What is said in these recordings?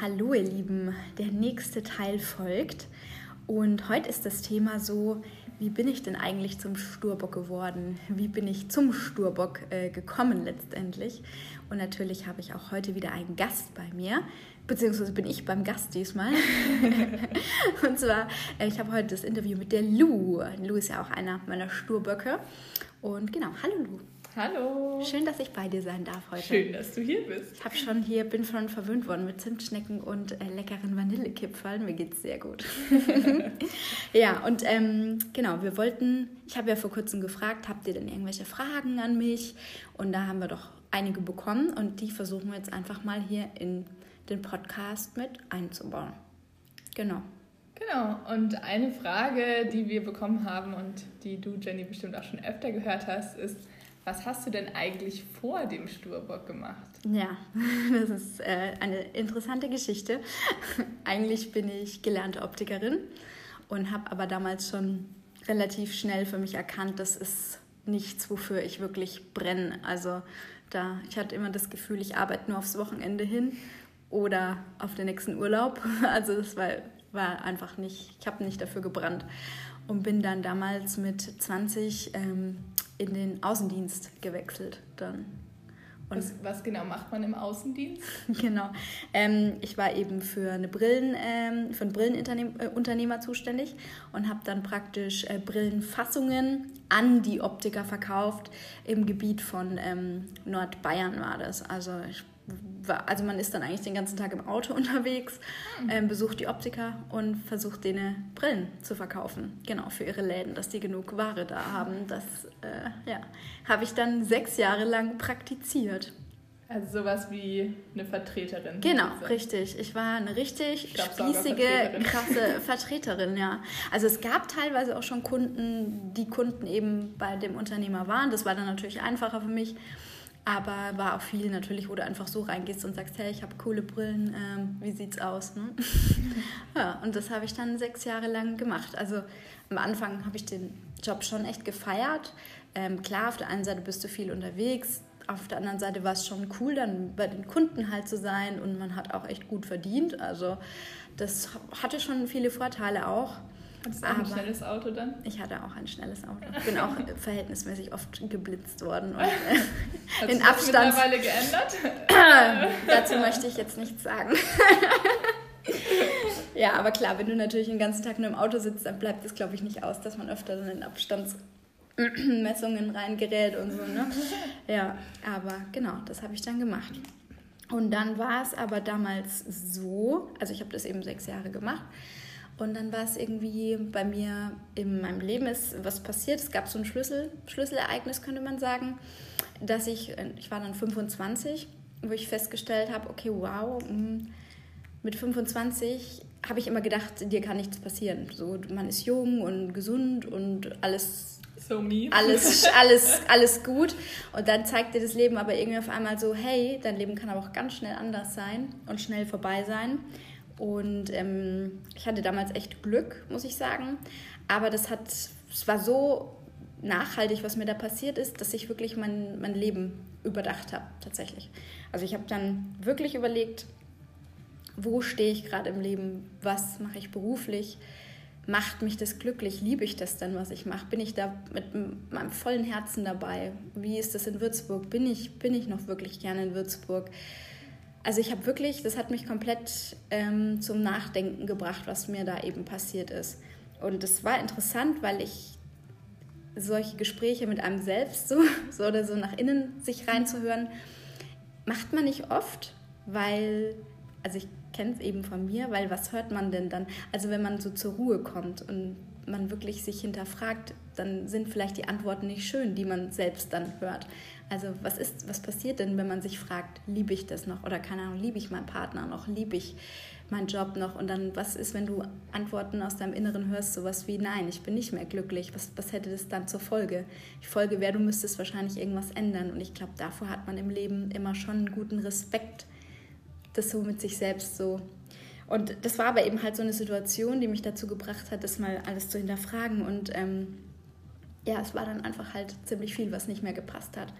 hallo ihr Lieben, der nächste Teil folgt und heute ist das Thema so, wie bin ich denn eigentlich zum Sturbock geworden? Wie bin ich zum Sturbock äh, gekommen letztendlich? Und natürlich habe ich auch heute wieder einen Gast bei mir, beziehungsweise bin ich beim Gast diesmal. und zwar, äh, ich habe heute das Interview mit der Lu. Lu ist ja auch einer meiner Sturböcke. Und genau, hallo Lu. Hallo. Schön, dass ich bei dir sein darf heute. Schön, dass du hier bist. Ich habe schon hier, bin schon verwöhnt worden mit Zimtschnecken und äh, leckeren Vanillekipferln. Mir geht's sehr gut. ja, und ähm, genau, wir wollten, ich habe ja vor kurzem gefragt, habt ihr denn irgendwelche Fragen an mich? Und da haben wir doch einige bekommen und die versuchen wir jetzt einfach mal hier in den Podcast mit einzubauen. Genau. Genau, und eine Frage, die wir bekommen haben und die du, Jenny, bestimmt auch schon öfter gehört hast, ist, was hast du denn eigentlich vor dem Sturbock gemacht? Ja, das ist äh, eine interessante Geschichte. eigentlich bin ich gelernte Optikerin und habe aber damals schon relativ schnell für mich erkannt, das ist nichts, wofür ich wirklich brenne. Also da, ich hatte immer das Gefühl, ich arbeite nur aufs Wochenende hin oder auf den nächsten Urlaub. Also das war, war einfach nicht, ich habe nicht dafür gebrannt und bin dann damals mit 20 ähm, in den Außendienst gewechselt dann. Was, was, genau macht man im Außendienst? genau. Ähm, ich war eben für, eine Brillen, ähm, für einen Brillenunternehmer äh, zuständig und habe dann praktisch äh, Brillenfassungen an die Optiker verkauft. Im Gebiet von ähm, Nordbayern war das. Also ich also man ist dann eigentlich den ganzen Tag im Auto unterwegs, äh, besucht die Optiker und versucht denen Brillen zu verkaufen. Genau, für ihre Läden, dass die genug Ware da haben. Das äh, ja, habe ich dann sechs Jahre lang praktiziert. Also sowas wie eine Vertreterin. Genau, richtig. Ich war eine richtig spießige, krasse Vertreterin, ja. Also es gab teilweise auch schon Kunden, die Kunden eben bei dem Unternehmer waren. Das war dann natürlich einfacher für mich. Aber war auch viel natürlich, wo du einfach so reingehst und sagst, hey, ich habe coole Brillen, ähm, wie sieht's aus? Ne? ja, und das habe ich dann sechs Jahre lang gemacht. Also am Anfang habe ich den Job schon echt gefeiert. Ähm, klar, auf der einen Seite bist du viel unterwegs, auf der anderen Seite war es schon cool, dann bei den Kunden halt zu sein und man hat auch echt gut verdient. Also das hatte schon viele Vorteile auch. Hattest du auch ein schnelles Auto dann? Ich hatte auch ein schnelles Auto. Ich bin auch verhältnismäßig oft geblitzt worden. Und, äh, Hat in Abstand. mittlerweile geändert? Dazu möchte ich jetzt nichts sagen. ja, aber klar, wenn du natürlich den ganzen Tag nur im Auto sitzt, dann bleibt es, glaube ich, nicht aus, dass man öfter dann in Abstandsmessungen reingerät und so. Ne? Ja, aber genau, das habe ich dann gemacht. Und dann war es aber damals so, also ich habe das eben sechs Jahre gemacht, und dann war es irgendwie bei mir in meinem Leben ist was passiert. Es gab so ein Schlüssel, Schlüsselereignis, könnte man sagen, dass ich, ich war dann 25, wo ich festgestellt habe, okay, wow, mm, mit 25 habe ich immer gedacht, dir kann nichts passieren. So, man ist jung und gesund und alles so me. Alles, alles, alles gut. Und dann zeigt dir das Leben aber irgendwie auf einmal so, hey, dein Leben kann aber auch ganz schnell anders sein und schnell vorbei sein. Und ähm, ich hatte damals echt Glück, muss ich sagen. Aber das hat, es war so nachhaltig, was mir da passiert ist, dass ich wirklich mein, mein Leben überdacht habe, tatsächlich. Also ich habe dann wirklich überlegt, wo stehe ich gerade im Leben, was mache ich beruflich, macht mich das glücklich, liebe ich das dann, was ich mache, bin ich da mit meinem vollen Herzen dabei, wie ist das in Würzburg, bin ich, bin ich noch wirklich gerne in Würzburg, also ich habe wirklich, das hat mich komplett ähm, zum Nachdenken gebracht, was mir da eben passiert ist. Und es war interessant, weil ich solche Gespräche mit einem selbst so, so oder so nach innen sich reinzuhören, macht man nicht oft, weil, also ich kenne es eben von mir, weil was hört man denn dann? Also wenn man so zur Ruhe kommt und man wirklich sich hinterfragt, dann sind vielleicht die Antworten nicht schön, die man selbst dann hört. Also was ist, was passiert denn, wenn man sich fragt, liebe ich das noch? Oder keine Ahnung, liebe ich meinen Partner noch, liebe ich meinen Job noch? Und dann was ist, wenn du Antworten aus deinem Inneren hörst, sowas wie nein, ich bin nicht mehr glücklich, was, was hätte das dann zur Folge? Die Folge wäre, du müsstest wahrscheinlich irgendwas ändern. Und ich glaube, davor hat man im Leben immer schon einen guten Respekt, das so mit sich selbst so und das war aber eben halt so eine Situation, die mich dazu gebracht hat, das mal alles zu hinterfragen. Und ähm, ja, es war dann einfach halt ziemlich viel, was nicht mehr gepasst hat.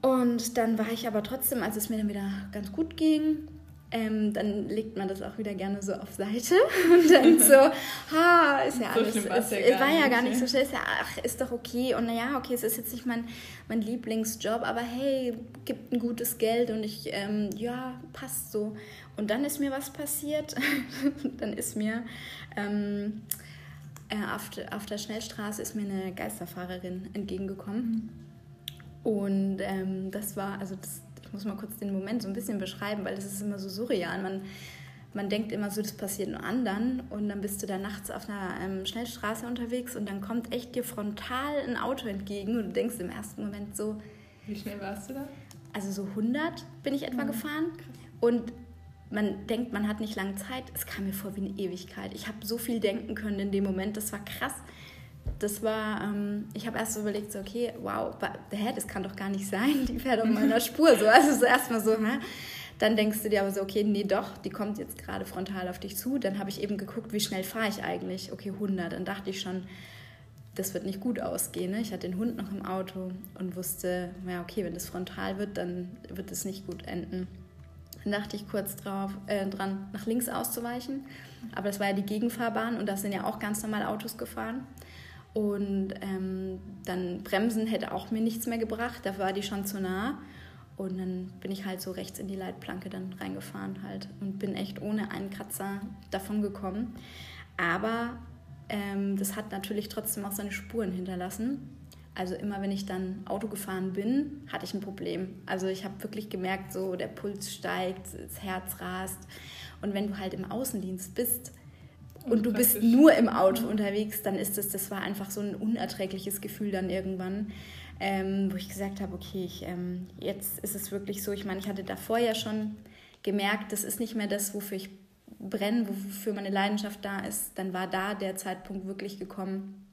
Und dann war ich aber trotzdem, als es mir dann wieder ganz gut ging, ähm, dann legt man das auch wieder gerne so auf Seite. Und dann so, ha, ist ja alles, so es, ja war ja gar nicht so schön, ist ja, ach, ist doch okay. Und naja, okay, es ist jetzt nicht mein, mein Lieblingsjob, aber hey, gibt ein gutes Geld und ich, ähm, ja, passt so. Und dann ist mir was passiert, dann ist mir ähm, äh, auf, auf der Schnellstraße ist mir eine Geisterfahrerin entgegengekommen. Und ähm, das war, also das, ich muss mal kurz den Moment so ein bisschen beschreiben, weil das ist immer so surreal. Man, man denkt immer so, das passiert nur anderen und dann bist du da nachts auf einer ähm, Schnellstraße unterwegs und dann kommt echt dir frontal ein Auto entgegen und du denkst im ersten Moment so... Wie schnell warst du da? Also so 100 bin ich etwa mhm. gefahren und man denkt, man hat nicht lange Zeit. Es kam mir vor wie eine Ewigkeit. Ich habe so viel denken können in dem Moment, das war krass das war, ähm, ich habe erst so überlegt, so, okay, wow, hä, das kann doch gar nicht sein, die fährt auf meiner Spur. So, also so erstmal so, hä? Dann denkst du dir aber so, okay, nee, doch, die kommt jetzt gerade frontal auf dich zu. Dann habe ich eben geguckt, wie schnell fahre ich eigentlich? Okay, 100. Dann dachte ich schon, das wird nicht gut ausgehen. Ne? Ich hatte den Hund noch im Auto und wusste, ja, okay, wenn das frontal wird, dann wird es nicht gut enden. Dann dachte ich kurz drauf, äh, dran, nach links auszuweichen. Aber das war ja die Gegenfahrbahn und da sind ja auch ganz normal Autos gefahren. Und ähm, dann bremsen hätte auch mir nichts mehr gebracht, da war die schon zu nah. Und dann bin ich halt so rechts in die Leitplanke dann reingefahren halt und bin echt ohne einen Kratzer davon gekommen. Aber ähm, das hat natürlich trotzdem auch seine Spuren hinterlassen. Also immer wenn ich dann Auto gefahren bin, hatte ich ein Problem. Also ich habe wirklich gemerkt, so der Puls steigt, das Herz rast. Und wenn du halt im Außendienst bist, und du bist nur im Auto unterwegs, dann ist das, das war einfach so ein unerträgliches Gefühl dann irgendwann, ähm, wo ich gesagt habe, okay, ich, ähm, jetzt ist es wirklich so, ich meine, ich hatte davor ja schon gemerkt, das ist nicht mehr das, wofür ich brenne, wofür meine Leidenschaft da ist, dann war da der Zeitpunkt wirklich gekommen,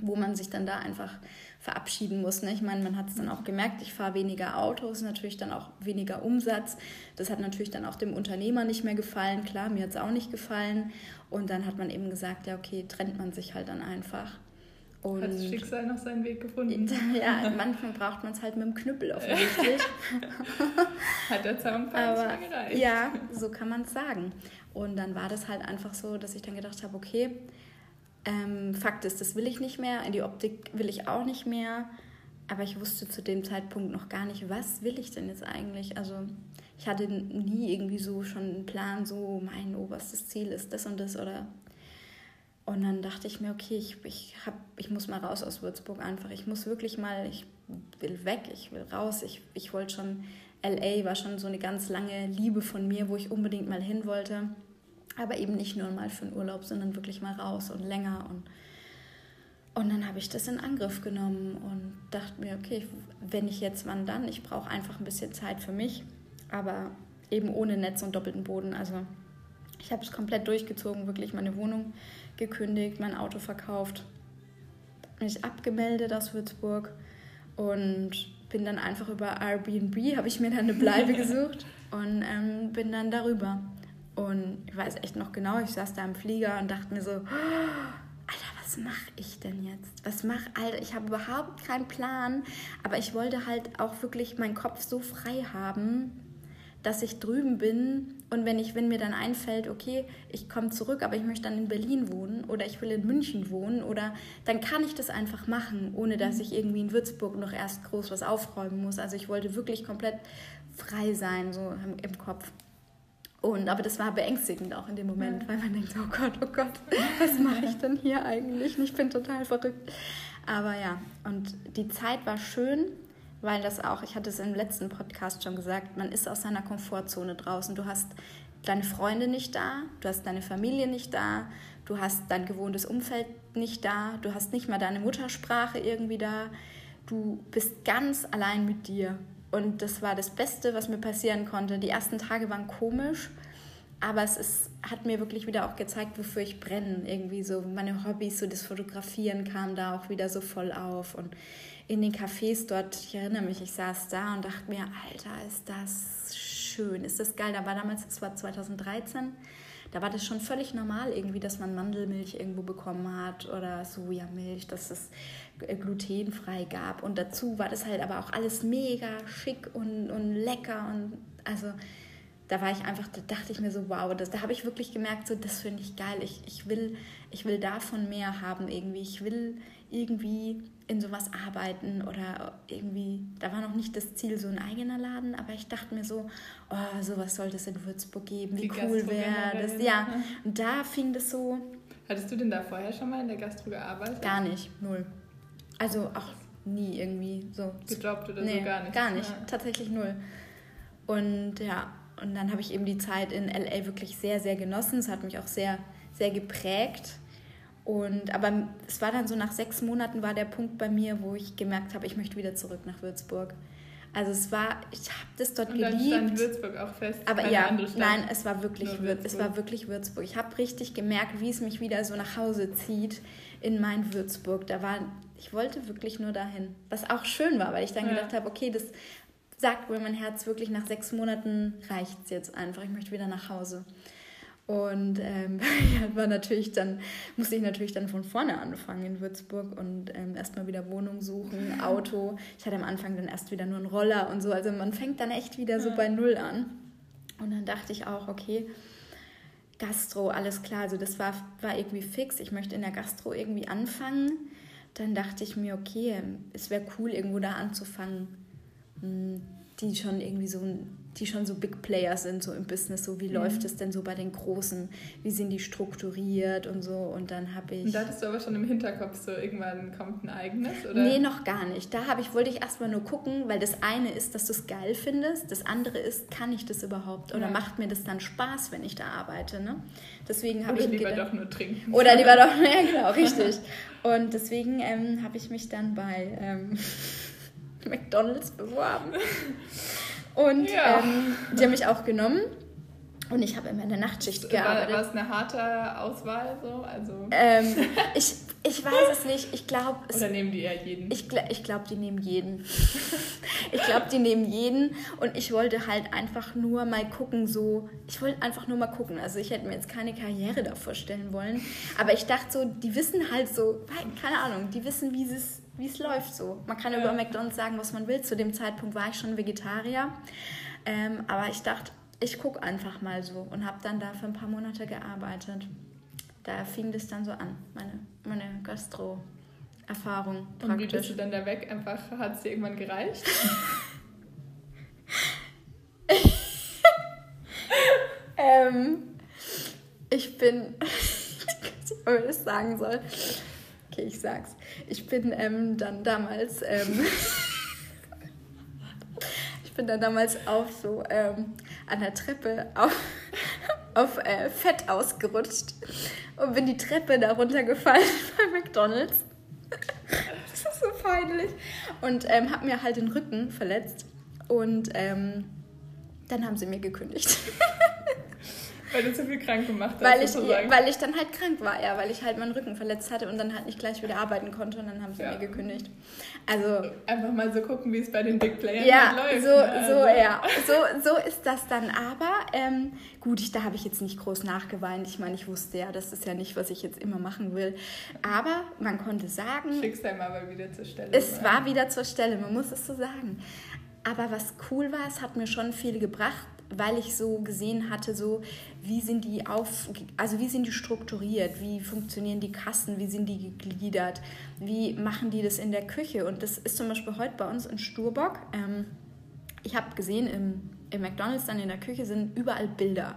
wo man sich dann da einfach verabschieden muss. Ne? Ich meine, man hat es dann auch gemerkt, ich fahre weniger Autos, natürlich dann auch weniger Umsatz. Das hat natürlich dann auch dem Unternehmer nicht mehr gefallen. Klar, mir hat es auch nicht gefallen. Und dann hat man eben gesagt, ja, okay, trennt man sich halt dann einfach. Und hat das Schicksal noch seinen Weg gefunden? Ja, manchmal braucht man es halt mit dem Knüppel offensichtlich. hat der Zaunpfeil nicht gereicht. Ja, so kann man es sagen. Und dann war das halt einfach so, dass ich dann gedacht habe, okay, ähm, Fakt ist, das will ich nicht mehr, in die Optik will ich auch nicht mehr. Aber ich wusste zu dem Zeitpunkt noch gar nicht, was will ich denn jetzt eigentlich? Also ich hatte nie irgendwie so schon einen Plan, so mein oberstes Ziel ist das und das oder und dann dachte ich mir, okay, ich, ich, hab, ich muss mal raus aus Würzburg einfach. Ich muss wirklich mal, ich will weg, ich will raus. Ich, ich wollte schon, LA war schon so eine ganz lange Liebe von mir, wo ich unbedingt mal hin wollte. Aber eben nicht nur mal für einen Urlaub, sondern wirklich mal raus und länger. Und, und dann habe ich das in Angriff genommen und dachte mir, okay, wenn ich jetzt, wann dann? Ich brauche einfach ein bisschen Zeit für mich, aber eben ohne Netz und doppelten Boden. Also ich habe es komplett durchgezogen, wirklich meine Wohnung gekündigt, mein Auto verkauft, mich abgemeldet aus Würzburg und bin dann einfach über Airbnb, habe ich mir dann eine Bleibe gesucht und ähm, bin dann darüber. Und ich weiß echt noch genau, ich saß da im Flieger und dachte mir so, Alter, was mache ich denn jetzt? Was mach, Alter, ich habe überhaupt keinen Plan, aber ich wollte halt auch wirklich meinen Kopf so frei haben, dass ich drüben bin und wenn ich, wenn mir dann einfällt, okay, ich komme zurück, aber ich möchte dann in Berlin wohnen oder ich will in München wohnen oder dann kann ich das einfach machen, ohne dass ich irgendwie in Würzburg noch erst groß was aufräumen muss. Also ich wollte wirklich komplett frei sein, so im Kopf. Und, aber das war beängstigend auch in dem Moment, weil man denkt, oh Gott, oh Gott, was mache ich denn hier eigentlich? Ich bin total verrückt. Aber ja, und die Zeit war schön, weil das auch, ich hatte es im letzten Podcast schon gesagt, man ist aus seiner Komfortzone draußen. Du hast deine Freunde nicht da, du hast deine Familie nicht da, du hast dein gewohntes Umfeld nicht da, du hast nicht mal deine Muttersprache irgendwie da. Du bist ganz allein mit dir und das war das Beste, was mir passieren konnte. Die ersten Tage waren komisch, aber es ist, hat mir wirklich wieder auch gezeigt, wofür ich brenne. Irgendwie so meine Hobbys, so das Fotografieren kam da auch wieder so voll auf. Und in den Cafés dort, ich erinnere mich, ich saß da und dachte mir, Alter, ist das schön, ist das geil. Da war damals, das war 2013, da war das schon völlig normal irgendwie, dass man Mandelmilch irgendwo bekommen hat oder Sojamilch, dass es glutenfrei gab. Und dazu war das halt aber auch alles mega schick und, und lecker und also da war ich einfach, da dachte ich mir so, wow, das, da habe ich wirklich gemerkt, so, das finde ich geil. Ich, ich, will, ich will davon mehr haben irgendwie. Ich will irgendwie in sowas arbeiten oder irgendwie, da war noch nicht das Ziel, so ein eigener Laden, aber ich dachte mir so, oh, sowas sollte es in Würzburg geben, wie Die cool wäre das. Ja, und da fing das so. Hattest du denn da vorher schon mal in der Gastro gearbeitet? Gar nicht, null. Also auch nie irgendwie so. Gejobbt oder nee, so gar nicht? Gar nicht, ja. tatsächlich null. Und ja, und dann habe ich eben die Zeit in LA wirklich sehr, sehr genossen. Es hat mich auch sehr, sehr geprägt. Und, aber es war dann so nach sechs Monaten war der Punkt bei mir, wo ich gemerkt habe, ich möchte wieder zurück nach Würzburg. Also es war, ich habe das dort und dann geliebt. Stand Würzburg auch fest. Aber ja, nein, es war wirklich Würzburg. es war wirklich Würzburg. Ich habe richtig gemerkt, wie es mich wieder so nach Hause zieht in mein Würzburg. Da war, ich wollte wirklich nur dahin, was auch schön war, weil ich dann ja. gedacht habe, okay, das sagt mir mein Herz wirklich nach sechs Monaten reicht es jetzt einfach. Ich möchte wieder nach Hause. Und ähm, war natürlich dann, musste ich natürlich dann von vorne anfangen in Würzburg und ähm, erstmal wieder Wohnung suchen, Auto. Ich hatte am Anfang dann erst wieder nur einen Roller und so. Also man fängt dann echt wieder so bei Null an. Und dann dachte ich auch, okay, Gastro, alles klar. Also das war, war irgendwie fix. Ich möchte in der Gastro irgendwie anfangen. Dann dachte ich mir, okay, es wäre cool, irgendwo da anzufangen, hm, die schon irgendwie so die schon so Big Player sind, so im Business, so wie mhm. läuft es denn so bei den Großen, wie sind die strukturiert und so und dann habe ich... Und da hattest du aber schon im Hinterkopf so, irgendwann kommt ein eigenes, oder? Nee, noch gar nicht. Da habe ich, wollte ich erstmal nur gucken, weil das eine ist, dass du es geil findest, das andere ist, kann ich das überhaupt oder ja. macht mir das dann Spaß, wenn ich da arbeite, ne? Deswegen habe ich... Oder lieber gedacht, doch nur trinken. Oder lieber doch, ja genau, richtig. Und deswegen ähm, habe ich mich dann bei... Ähm, McDonalds beworben. Und ja. ähm, die haben mich auch genommen. Und ich habe immer in der Nachtschicht gearbeitet. War es eine harte Auswahl so? Also ähm, ich, ich weiß es nicht. Ich glaube. Oder nehmen die eher jeden? Ich, ich glaube, die nehmen jeden. ich glaube, die nehmen jeden. Und ich wollte halt einfach nur mal gucken, so. Ich wollte einfach nur mal gucken. Also ich hätte mir jetzt keine Karriere da vorstellen wollen. Aber ich dachte so, die wissen halt so, keine Ahnung, die wissen, wie es wie es läuft so. Man kann ja. über McDonald's sagen, was man will. Zu dem Zeitpunkt war ich schon Vegetarier. Ähm, aber ich dachte, ich gucke einfach mal so und habe dann da für ein paar Monate gearbeitet. Da fing das dann so an, meine, meine Gastro-Erfahrung praktisch. Und wie bist du dann da weg? Einfach, hat es dir irgendwann gereicht? ähm, ich bin, ich weiß nicht, ob ich das sagen soll. Okay, ich sag's. Ich bin ähm, dann damals. Ähm, ich bin dann damals auf so ähm, an der Treppe auf, auf äh, Fett ausgerutscht und bin die Treppe da runtergefallen bei McDonalds. das ist so peinlich. Und ähm, habe mir halt den Rücken verletzt. Und ähm, dann haben sie mir gekündigt. Weil du zu viel krank gemacht hast. Weil ich, weil ich dann halt krank war, ja, weil ich halt meinen Rücken verletzt hatte und dann halt nicht gleich wieder arbeiten konnte und dann haben sie ja. mir gekündigt. Also einfach mal so gucken, wie es bei den Big Players ja, halt läuft. So, ne? so, also. ja, so, so ist das dann. Aber ähm, gut, ich, da habe ich jetzt nicht groß nachgeweint. Ich meine, ich wusste ja, das ist ja nicht, was ich jetzt immer machen will. Aber man konnte sagen. Schicksal war wieder zur Stelle. Es war wieder zur Stelle, man muss es so sagen. Aber was cool war, es hat mir schon viel gebracht, weil ich so gesehen hatte, so wie sind die auf, also wie sind die strukturiert, wie funktionieren die Kassen, wie sind die gegliedert, wie machen die das in der Küche. Und das ist zum Beispiel heute bei uns in Sturbock. Ähm, ich habe gesehen, im, im McDonald's dann in der Küche sind überall Bilder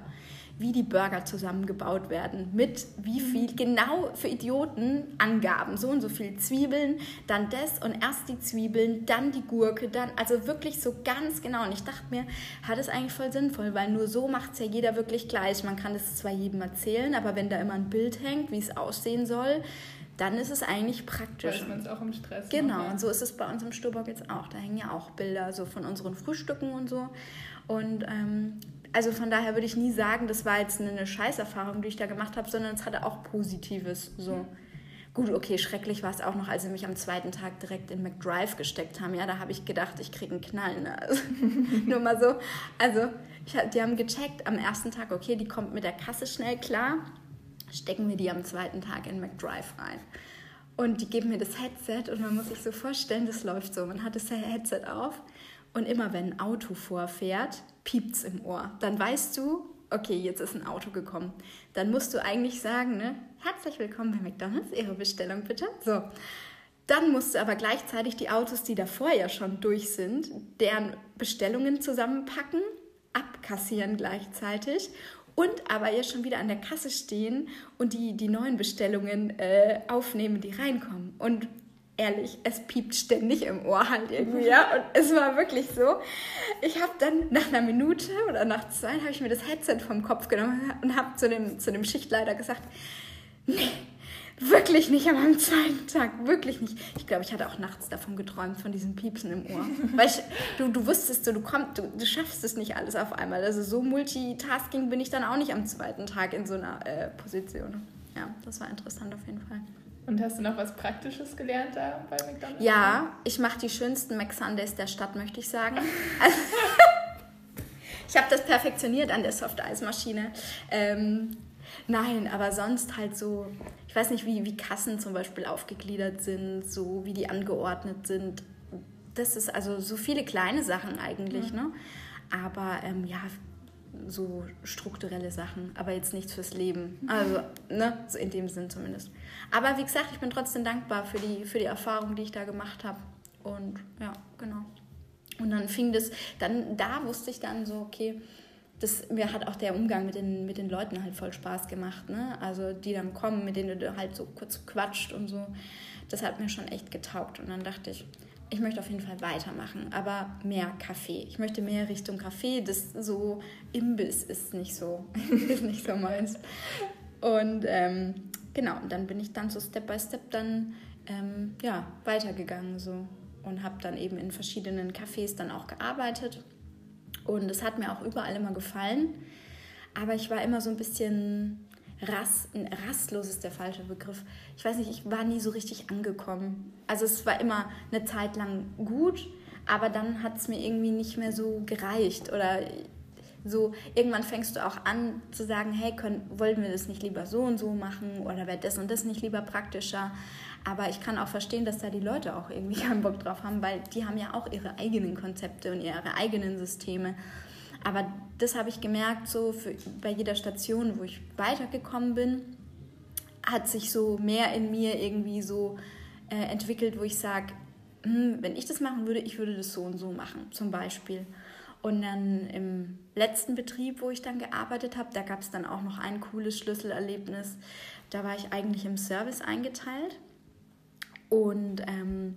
wie die Burger zusammengebaut werden, mit wie mhm. viel, genau für Idioten Angaben, so und so viel Zwiebeln, dann das und erst die Zwiebeln, dann die Gurke, dann, also wirklich so ganz genau. Und ich dachte mir, hat es eigentlich voll sinnvoll, weil nur so macht es ja jeder wirklich gleich. Man kann es zwar jedem erzählen, aber wenn da immer ein Bild hängt, wie es aussehen soll, dann ist es eigentlich praktisch. Weiß man es auch im Stress. Genau, und so ist es bei uns im Sturbock jetzt auch. Da hängen ja auch Bilder so von unseren Frühstücken und so. Und ähm, also von daher würde ich nie sagen, das war jetzt eine Scheißerfahrung, die ich da gemacht habe, sondern es hatte auch Positives. So. Gut, okay, schrecklich war es auch noch, als sie mich am zweiten Tag direkt in McDrive gesteckt haben. Ja, da habe ich gedacht, ich kriege einen Knall. Ne? Also, nur mal so. Also, ich, die haben gecheckt am ersten Tag, okay, die kommt mit der Kasse schnell klar. Stecken wir die am zweiten Tag in McDrive rein. Und die geben mir das Headset und man muss sich so vorstellen, das läuft so. Man hat das Headset auf und immer wenn ein Auto vorfährt, piept's im Ohr. Dann weißt du, okay, jetzt ist ein Auto gekommen. Dann musst du eigentlich sagen, ne, herzlich willkommen bei McDonald's, Ihre Bestellung bitte. So. Dann musst du aber gleichzeitig die Autos, die davor ja schon durch sind, deren Bestellungen zusammenpacken, abkassieren gleichzeitig und aber ja schon wieder an der Kasse stehen und die, die neuen Bestellungen äh, aufnehmen, die reinkommen. Und ehrlich, es piept ständig im Ohr halt irgendwie, ja. Und es war wirklich so. Ich habe dann nach einer Minute oder nach zwei habe ich mir das Headset vom Kopf genommen und habe zu dem, zu dem Schichtleiter gesagt, nee, wirklich nicht an meinem zweiten Tag, wirklich nicht. Ich glaube, ich hatte auch nachts davon geträumt, von diesen Piepsen im Ohr. Weil ich, du, du wusstest so, du, komm, du, du schaffst es nicht alles auf einmal. Also so Multitasking bin ich dann auch nicht am zweiten Tag in so einer äh, Position. Ja, das war interessant auf jeden Fall. Und hast du noch was Praktisches gelernt da bei McDonald's? Ja, ich mache die schönsten McSundays der Stadt, möchte ich sagen. Also, ich habe das perfektioniert an der Soft-Eismaschine. Ähm, nein, aber sonst halt so, ich weiß nicht, wie, wie Kassen zum Beispiel aufgegliedert sind, so wie die angeordnet sind. Das ist also so viele kleine Sachen eigentlich, mhm. ne? Aber ähm, ja, so strukturelle Sachen, aber jetzt nichts fürs Leben. Also, ne, so in dem Sinn zumindest. Aber wie gesagt, ich bin trotzdem dankbar für die, für die Erfahrung, die ich da gemacht habe. Und ja, genau. Und dann fing das, dann da wusste ich dann so, okay, das, mir hat auch der Umgang mit den, mit den Leuten halt voll Spaß gemacht. Ne? Also die dann kommen, mit denen du halt so kurz quatscht und so. Das hat mir schon echt getaugt. Und dann dachte ich, ich möchte auf jeden Fall weitermachen, aber mehr Kaffee. Ich möchte mehr Richtung Kaffee. Das so Imbiss ist nicht so, ist nicht so meins. Und ähm, genau, dann bin ich dann so Step by Step dann ähm, ja, weitergegangen so und habe dann eben in verschiedenen Cafés dann auch gearbeitet. Und es hat mir auch überall immer gefallen. Aber ich war immer so ein bisschen Rast, rastlos ist der falsche Begriff. Ich weiß nicht, ich war nie so richtig angekommen. Also es war immer eine Zeit lang gut, aber dann hat es mir irgendwie nicht mehr so gereicht. Oder so, irgendwann fängst du auch an zu sagen, hey, können, wollten wir das nicht lieber so und so machen oder wäre das und das nicht lieber praktischer. Aber ich kann auch verstehen, dass da die Leute auch irgendwie keinen Bock drauf haben, weil die haben ja auch ihre eigenen Konzepte und ihre eigenen Systeme. Aber das habe ich gemerkt, so für, bei jeder Station, wo ich weitergekommen bin, hat sich so mehr in mir irgendwie so äh, entwickelt, wo ich sage, hm, wenn ich das machen würde, ich würde das so und so machen, zum Beispiel. Und dann im letzten Betrieb, wo ich dann gearbeitet habe, da gab es dann auch noch ein cooles Schlüsselerlebnis. Da war ich eigentlich im Service eingeteilt und ähm,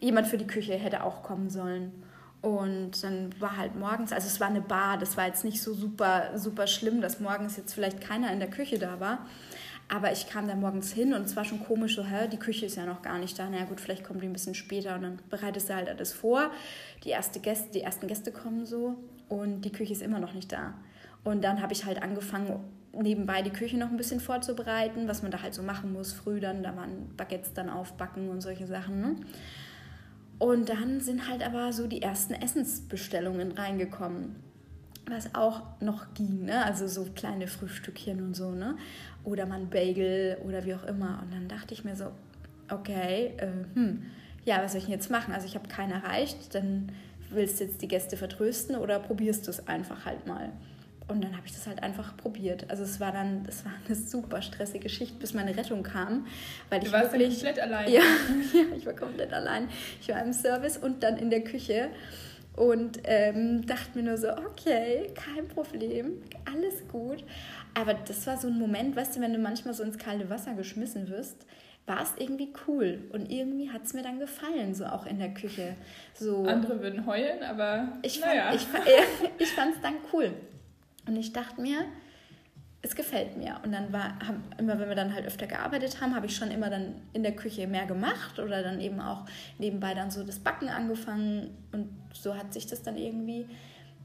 jemand für die Küche hätte auch kommen sollen. Und dann war halt morgens, also es war eine Bar, das war jetzt nicht so super, super schlimm, dass morgens jetzt vielleicht keiner in der Küche da war. Aber ich kam da morgens hin und es war schon komisch, so, hä, die Küche ist ja noch gar nicht da. Na ja, gut, vielleicht kommt die ein bisschen später und dann bereitest du halt alles vor. Die, erste Gäste, die ersten Gäste kommen so und die Küche ist immer noch nicht da. Und dann habe ich halt angefangen, nebenbei die Küche noch ein bisschen vorzubereiten, was man da halt so machen muss. Früh dann, da waren Baguettes dann aufbacken und solche Sachen. Ne? Und dann sind halt aber so die ersten Essensbestellungen reingekommen, was auch noch ging, ne? also so kleine Frühstückchen und so, ne? oder mal ein Bagel oder wie auch immer. Und dann dachte ich mir so, okay, äh, hm, ja, was soll ich denn jetzt machen? Also ich habe keinen erreicht, dann willst du jetzt die Gäste vertrösten oder probierst du es einfach halt mal? Und dann habe ich das halt einfach probiert. Also es war dann, es war eine super stressige Geschichte, bis meine Rettung kam. Weil du ich warst wirklich, komplett allein. Ja, ja, ich war komplett allein. Ich war im Service und dann in der Küche und ähm, dachte mir nur so, okay, kein Problem, alles gut. Aber das war so ein Moment, weißt du, wenn du manchmal so ins kalte Wasser geschmissen wirst, war es irgendwie cool und irgendwie hat es mir dann gefallen, so auch in der Küche. So, Andere würden heulen, aber ich naja. fand ich, fand es dann cool. Und ich dachte mir, es gefällt mir. Und dann war, haben, immer wenn wir dann halt öfter gearbeitet haben, habe ich schon immer dann in der Küche mehr gemacht oder dann eben auch nebenbei dann so das Backen angefangen. Und so hat sich das dann irgendwie,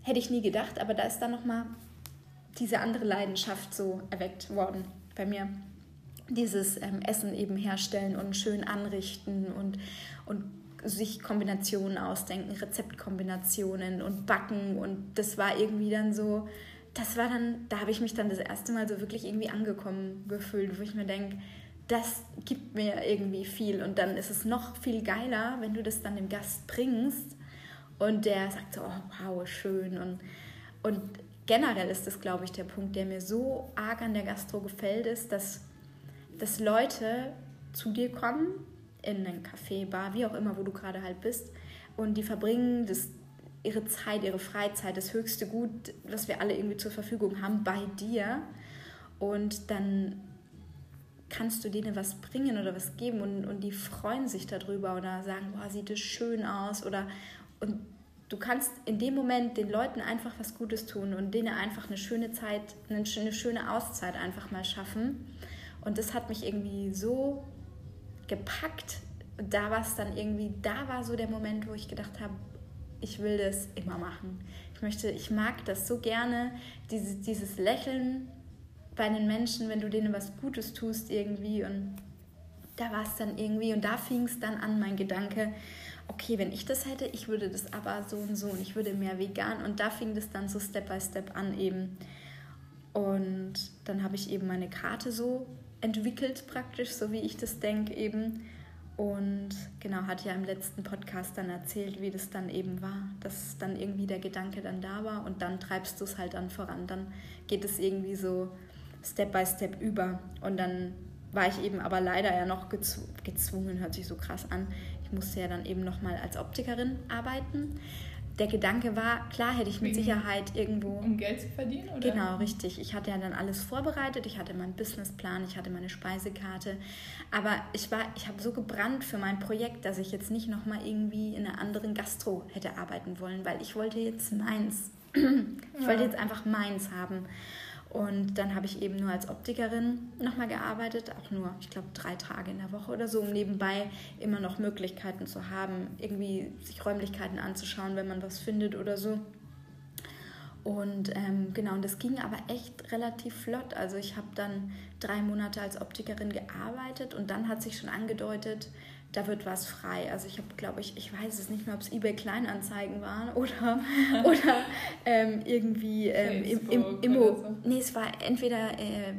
hätte ich nie gedacht, aber da ist dann nochmal diese andere Leidenschaft so erweckt worden bei mir. Dieses ähm, Essen eben herstellen und schön anrichten und, und sich Kombinationen ausdenken, Rezeptkombinationen und backen. Und das war irgendwie dann so, das war dann, da habe ich mich dann das erste Mal so wirklich irgendwie angekommen gefühlt, wo ich mir denke, das gibt mir irgendwie viel. Und dann ist es noch viel geiler, wenn du das dann dem Gast bringst und der sagt so, oh, wow, schön. Und Und generell ist das, glaube ich, der Punkt, der mir so arg an der Gastro gefällt, ist, dass, dass Leute zu dir kommen, in einen Café, Bar, wie auch immer, wo du gerade halt bist, und die verbringen das, ihre Zeit, ihre Freizeit, das höchste Gut, was wir alle irgendwie zur Verfügung haben, bei dir. Und dann kannst du denen was bringen oder was geben und, und die freuen sich darüber oder sagen, boah, sieht es schön aus oder und du kannst in dem Moment den Leuten einfach was Gutes tun und denen einfach eine schöne Zeit, eine schöne Auszeit einfach mal schaffen. Und das hat mich irgendwie so gepackt. Da war es dann irgendwie, da war so der Moment, wo ich gedacht habe, ich will das immer machen. Ich möchte, ich mag das so gerne, diese, dieses Lächeln bei den Menschen, wenn du denen was Gutes tust irgendwie. Und da war es dann irgendwie, und da fing es dann an, mein Gedanke, okay, wenn ich das hätte, ich würde das aber so und so und ich würde mehr vegan. Und da fing das dann so Step by Step an eben. Und dann habe ich eben meine Karte so entwickelt praktisch, so wie ich das denke eben. Und genau, hat ja im letzten Podcast dann erzählt, wie das dann eben war, dass dann irgendwie der Gedanke dann da war und dann treibst du es halt dann voran. Dann geht es irgendwie so Step by Step über. Und dann war ich eben aber leider ja noch gezwungen, hört sich so krass an. Ich musste ja dann eben nochmal als Optikerin arbeiten. Der Gedanke war, klar hätte ich mit Sicherheit irgendwo. Um Geld zu verdienen, oder? Genau, richtig. Ich hatte ja dann alles vorbereitet. Ich hatte meinen Businessplan, ich hatte meine Speisekarte. Aber ich war, ich habe so gebrannt für mein Projekt, dass ich jetzt nicht nochmal irgendwie in einer anderen Gastro hätte arbeiten wollen, weil ich wollte jetzt meins. Ich ja. wollte jetzt einfach meins haben. Und dann habe ich eben nur als Optikerin nochmal gearbeitet, auch nur, ich glaube, drei Tage in der Woche oder so, um nebenbei immer noch Möglichkeiten zu haben, irgendwie sich Räumlichkeiten anzuschauen, wenn man was findet oder so. Und ähm, genau, und das ging aber echt relativ flott. Also ich habe dann drei Monate als Optikerin gearbeitet und dann hat sich schon angedeutet, da wird was frei. Also ich habe, glaube ich, ich weiß es nicht mehr, ob es eBay Kleinanzeigen waren oder, oder ähm, irgendwie ähm, im, im, Immo. So. Nee, es war entweder äh,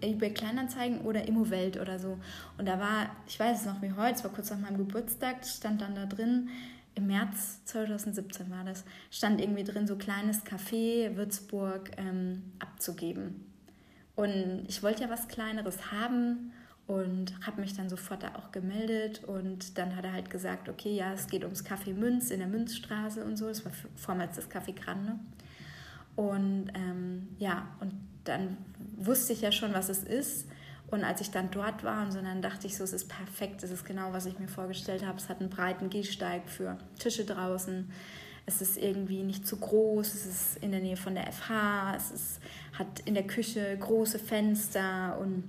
eBay Kleinanzeigen oder Immowelt oder so. Und da war, ich weiß es noch wie heute, es war kurz nach meinem Geburtstag, stand dann da drin, im März 2017 war das, stand irgendwie drin, so kleines Café Würzburg ähm, abzugeben. Und ich wollte ja was Kleineres haben und habe mich dann sofort da auch gemeldet und dann hat er halt gesagt, okay, ja, es geht ums Café Münz in der Münzstraße und so, das war vormals das Café Grande. Und ähm, ja, und dann wusste ich ja schon, was es ist. Und als ich dann dort war, und so, dann dachte ich so, es ist perfekt, es ist genau, was ich mir vorgestellt habe. Es hat einen breiten Gehsteig für Tische draußen. Es ist irgendwie nicht zu groß, es ist in der Nähe von der FH, es ist, hat in der Küche große Fenster und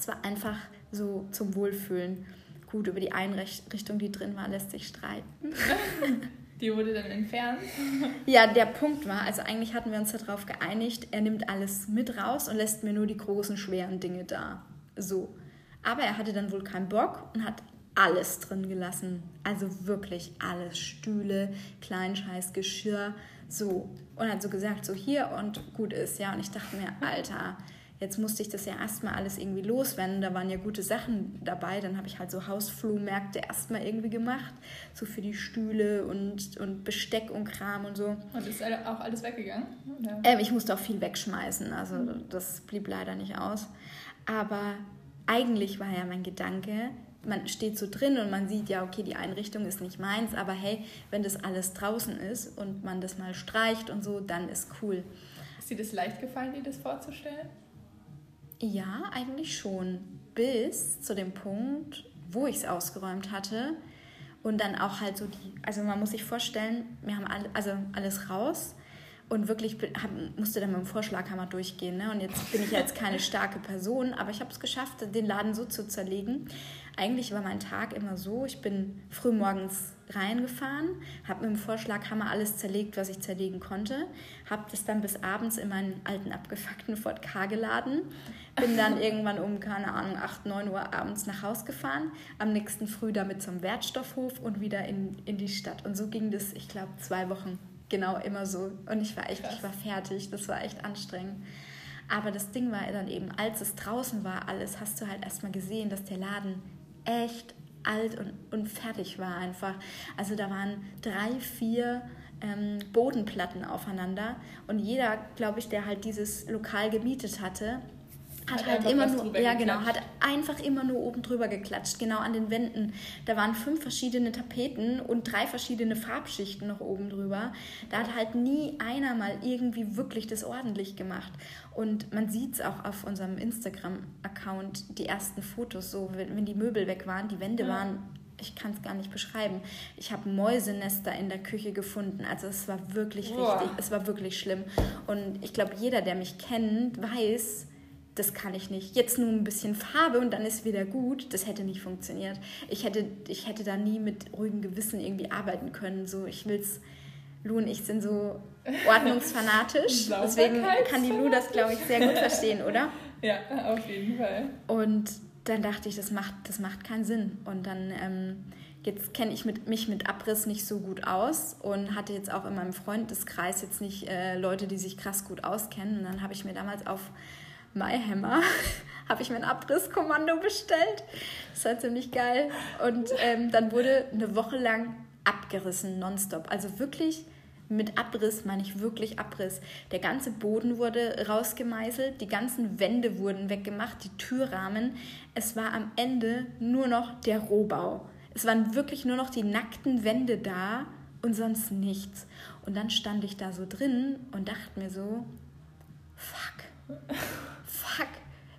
es war einfach so zum Wohlfühlen. Gut, über die Einrichtung, die drin war, lässt sich streiten. Die wurde dann entfernt? Ja, der Punkt war, also eigentlich hatten wir uns darauf geeinigt, er nimmt alles mit raus und lässt mir nur die großen, schweren Dinge da. So. Aber er hatte dann wohl keinen Bock und hat alles drin gelassen. Also wirklich alles. Stühle, Kleinscheiß, Geschirr, so. Und hat so gesagt, so hier und gut ist, ja. Und ich dachte mir, Alter, Jetzt musste ich das ja erstmal alles irgendwie loswerden. Da waren ja gute Sachen dabei. Dann habe ich halt so Hausflohmärkte erstmal irgendwie gemacht. So für die Stühle und, und Besteck und Kram und so. Und ist auch alles weggegangen? Ähm, ich musste auch viel wegschmeißen. Also das blieb leider nicht aus. Aber eigentlich war ja mein Gedanke, man steht so drin und man sieht ja, okay, die Einrichtung ist nicht meins, aber hey, wenn das alles draußen ist und man das mal streicht und so, dann ist cool. Ist dir das leicht gefallen, dir das vorzustellen? Ja, eigentlich schon. Bis zu dem Punkt, wo ich es ausgeräumt hatte. Und dann auch halt so die, also man muss sich vorstellen, wir haben alle, also alles raus und wirklich hab, musste dann mit dem Vorschlaghammer durchgehen. Ne? Und jetzt bin ich jetzt keine starke Person, aber ich habe es geschafft, den Laden so zu zerlegen, eigentlich war mein Tag immer so, ich bin früh morgens reingefahren, habe mit dem Vorschlaghammer alles zerlegt, was ich zerlegen konnte, habe das dann bis abends in meinen alten abgefuckten Ford K geladen, bin dann irgendwann um, keine Ahnung, 8, 9 Uhr abends nach Haus gefahren, am nächsten Früh damit zum Wertstoffhof und wieder in, in die Stadt. Und so ging das, ich glaube, zwei Wochen genau immer so. Und ich war echt, ich war fertig, das war echt anstrengend. Aber das Ding war dann eben, als es draußen war, alles, hast du halt erstmal gesehen, dass der Laden echt alt und, und fertig war einfach. Also da waren drei, vier ähm, Bodenplatten aufeinander. Und jeder, glaube ich, der halt dieses Lokal gemietet hatte, hat, hat halt immer nur, ja genau, hat einfach immer nur oben drüber geklatscht, genau an den Wänden. Da waren fünf verschiedene Tapeten und drei verschiedene Farbschichten noch oben drüber. Da hat halt nie einer mal irgendwie wirklich das ordentlich gemacht. Und man sieht es auch auf unserem Instagram-Account, die ersten Fotos, so wenn, wenn die Möbel weg waren, die Wände ja. waren ich kann es gar nicht beschreiben. Ich habe Mäusenester in der Küche gefunden. Also es war wirklich Boah. richtig, es war wirklich schlimm. Und ich glaube, jeder, der mich kennt, weiß, das kann ich nicht. Jetzt nur ein bisschen Farbe und dann ist wieder gut. Das hätte nicht funktioniert. Ich hätte, ich hätte da nie mit ruhigem Gewissen irgendwie arbeiten können. So, ich will's. Lu und ich sind so ordnungsfanatisch. Deswegen kann die Lu das, glaube ich, sehr gut verstehen, oder? Ja, auf jeden Fall. Und dann dachte ich, das macht, das macht keinen Sinn. Und dann, ähm, jetzt kenne ich mit, mich mit Abriss nicht so gut aus und hatte jetzt auch in meinem Freundeskreis jetzt nicht äh, Leute, die sich krass gut auskennen. Und dann habe ich mir damals auf MyHammer habe ich mir ein Abrisskommando bestellt. Das war ziemlich geil. Und ähm, dann wurde eine Woche lang abgerissen, nonstop. Also wirklich mit Abriss meine ich wirklich Abriss. Der ganze Boden wurde rausgemeißelt, die ganzen Wände wurden weggemacht, die Türrahmen. Es war am Ende nur noch der Rohbau. Es waren wirklich nur noch die nackten Wände da und sonst nichts. Und dann stand ich da so drin und dachte mir so, fuck,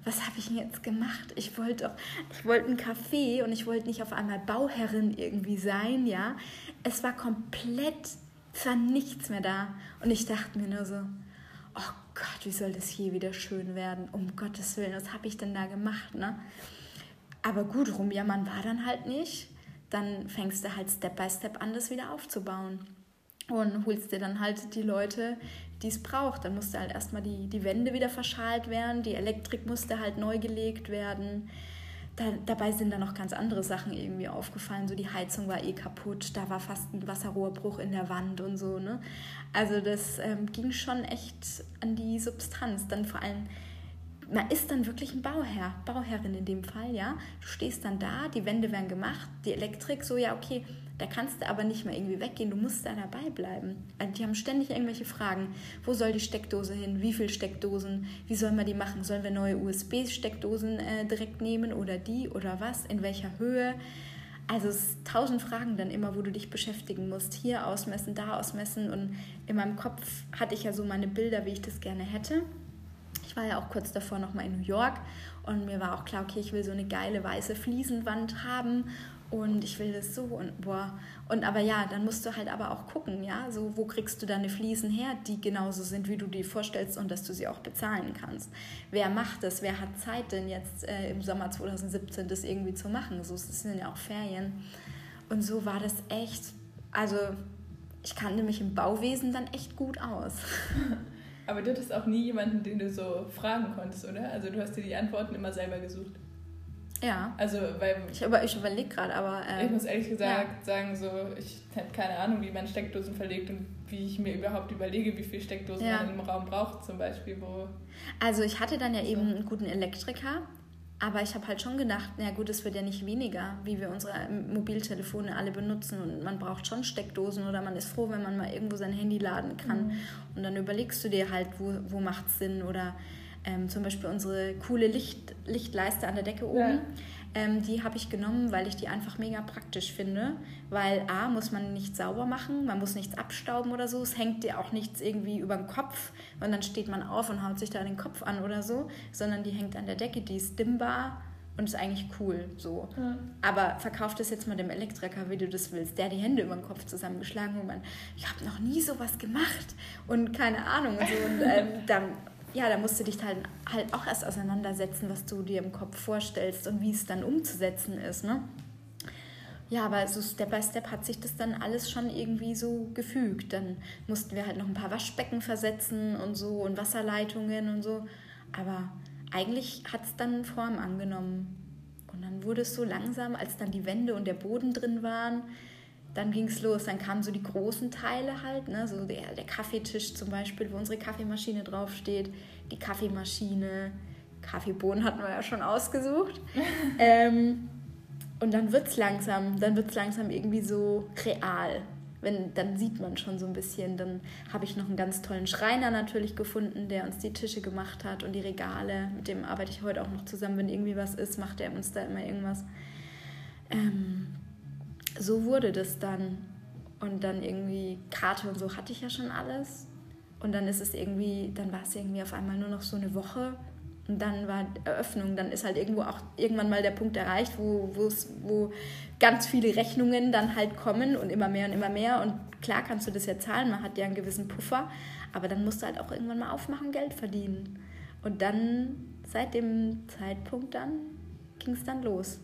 was habe ich denn jetzt gemacht? Ich wollte doch, ich wollte einen Kaffee und ich wollte nicht auf einmal Bauherrin irgendwie sein, ja. Es war komplett, es war nichts mehr da. Und ich dachte mir nur so, oh Gott, wie soll das hier wieder schön werden? Um Gottes Willen, was habe ich denn da gemacht, ne? Aber gut, rumjammern war dann halt nicht. Dann fängst du halt Step by Step an, das wieder aufzubauen. Und holst dir dann halt die Leute, die es braucht. Dann musste halt erstmal die, die Wände wieder verschalt werden, die Elektrik musste halt neu gelegt werden. Da, dabei sind dann noch ganz andere Sachen irgendwie aufgefallen. So die Heizung war eh kaputt, da war fast ein Wasserrohrbruch in der Wand und so. Ne? Also das ähm, ging schon echt an die Substanz. Dann vor allem man ist dann wirklich ein Bauherr, Bauherrin in dem Fall, ja. Du stehst dann da, die Wände werden gemacht, die Elektrik, so ja, okay, da kannst du aber nicht mehr irgendwie weggehen, du musst da dabei bleiben. Also die haben ständig irgendwelche Fragen. Wo soll die Steckdose hin? Wie viele Steckdosen? Wie sollen wir die machen? Sollen wir neue USB-Steckdosen äh, direkt nehmen oder die oder was? In welcher Höhe? Also es sind tausend Fragen dann immer, wo du dich beschäftigen musst. Hier ausmessen, da ausmessen. Und in meinem Kopf hatte ich ja so meine Bilder, wie ich das gerne hätte. Ich war ja auch kurz davor nochmal in New York und mir war auch klar, okay, ich will so eine geile weiße Fliesenwand haben und ich will das so und boah. Und aber ja, dann musst du halt aber auch gucken, ja, so wo kriegst du deine Fliesen her, die genauso sind, wie du die vorstellst und dass du sie auch bezahlen kannst. Wer macht das? Wer hat Zeit denn jetzt äh, im Sommer 2017 das irgendwie zu machen? So, es sind ja auch Ferien. Und so war das echt, also ich kannte mich im Bauwesen dann echt gut aus. Aber du hattest auch nie jemanden, den du so fragen konntest, oder? Also du hast dir die Antworten immer selber gesucht. Ja. Also, weil. Ich, aber ich überlege gerade, aber. Ähm, ich muss ehrlich gesagt ja. sagen, so, ich habe keine Ahnung, wie man Steckdosen verlegt und wie ich mir überhaupt überlege, wie viele Steckdosen ja. man im Raum braucht, zum Beispiel. Wo also, ich hatte dann ja so. eben einen guten Elektriker, aber ich habe halt schon gedacht, na gut, es wird ja nicht weniger, wie wir unsere Mobiltelefone alle benutzen. Und man braucht schon Steckdosen oder man ist froh, wenn man mal irgendwo sein Handy laden kann. Mhm. Und dann überlegst du dir halt, wo, wo macht es Sinn oder ähm, zum Beispiel unsere coole Licht, Lichtleiste an der Decke oben. Ja. Ähm, die habe ich genommen, weil ich die einfach mega praktisch finde. Weil A, muss man nicht sauber machen, man muss nichts abstauben oder so. Es hängt dir auch nichts irgendwie über den Kopf und dann steht man auf und haut sich da den Kopf an oder so. Sondern die hängt an der Decke, die ist dimmbar und ist eigentlich cool so. Ja. Aber verkauf das jetzt mal dem Elektriker, wie du das willst. Der hat die Hände über den Kopf zusammengeschlagen und man, ich habe noch nie sowas gemacht und keine Ahnung. Und, so. und ähm, dann ja, da musst du dich halt, halt auch erst auseinandersetzen, was du dir im Kopf vorstellst und wie es dann umzusetzen ist. Ne? Ja, aber so Step by Step hat sich das dann alles schon irgendwie so gefügt. Dann mussten wir halt noch ein paar Waschbecken versetzen und so und Wasserleitungen und so. Aber eigentlich hat es dann Form angenommen. Und dann wurde es so langsam, als dann die Wände und der Boden drin waren, dann ging es los. Dann kamen so die großen Teile halt, ne? so der, der Kaffeetisch zum Beispiel, wo unsere Kaffeemaschine draufsteht, die Kaffeemaschine, Kaffeebohnen hatten wir ja schon ausgesucht. ähm, und dann wird es langsam, dann wird es langsam irgendwie so real. Wenn, dann sieht man schon so ein bisschen. Dann habe ich noch einen ganz tollen Schreiner natürlich gefunden, der uns die Tische gemacht hat und die Regale. Mit dem arbeite ich heute auch noch zusammen. Wenn irgendwie was ist, macht er uns da immer irgendwas. Ähm, so wurde das dann. Und dann irgendwie Karte und so hatte ich ja schon alles. Und dann ist es irgendwie, dann war es irgendwie auf einmal nur noch so eine Woche. Und dann war Eröffnung, dann ist halt irgendwo auch irgendwann mal der Punkt erreicht, wo, wo ganz viele Rechnungen dann halt kommen und immer mehr und immer mehr. Und klar kannst du das ja zahlen, man hat ja einen gewissen Puffer, aber dann musst du halt auch irgendwann mal aufmachen, Geld verdienen. Und dann, seit dem Zeitpunkt dann, ging es dann los.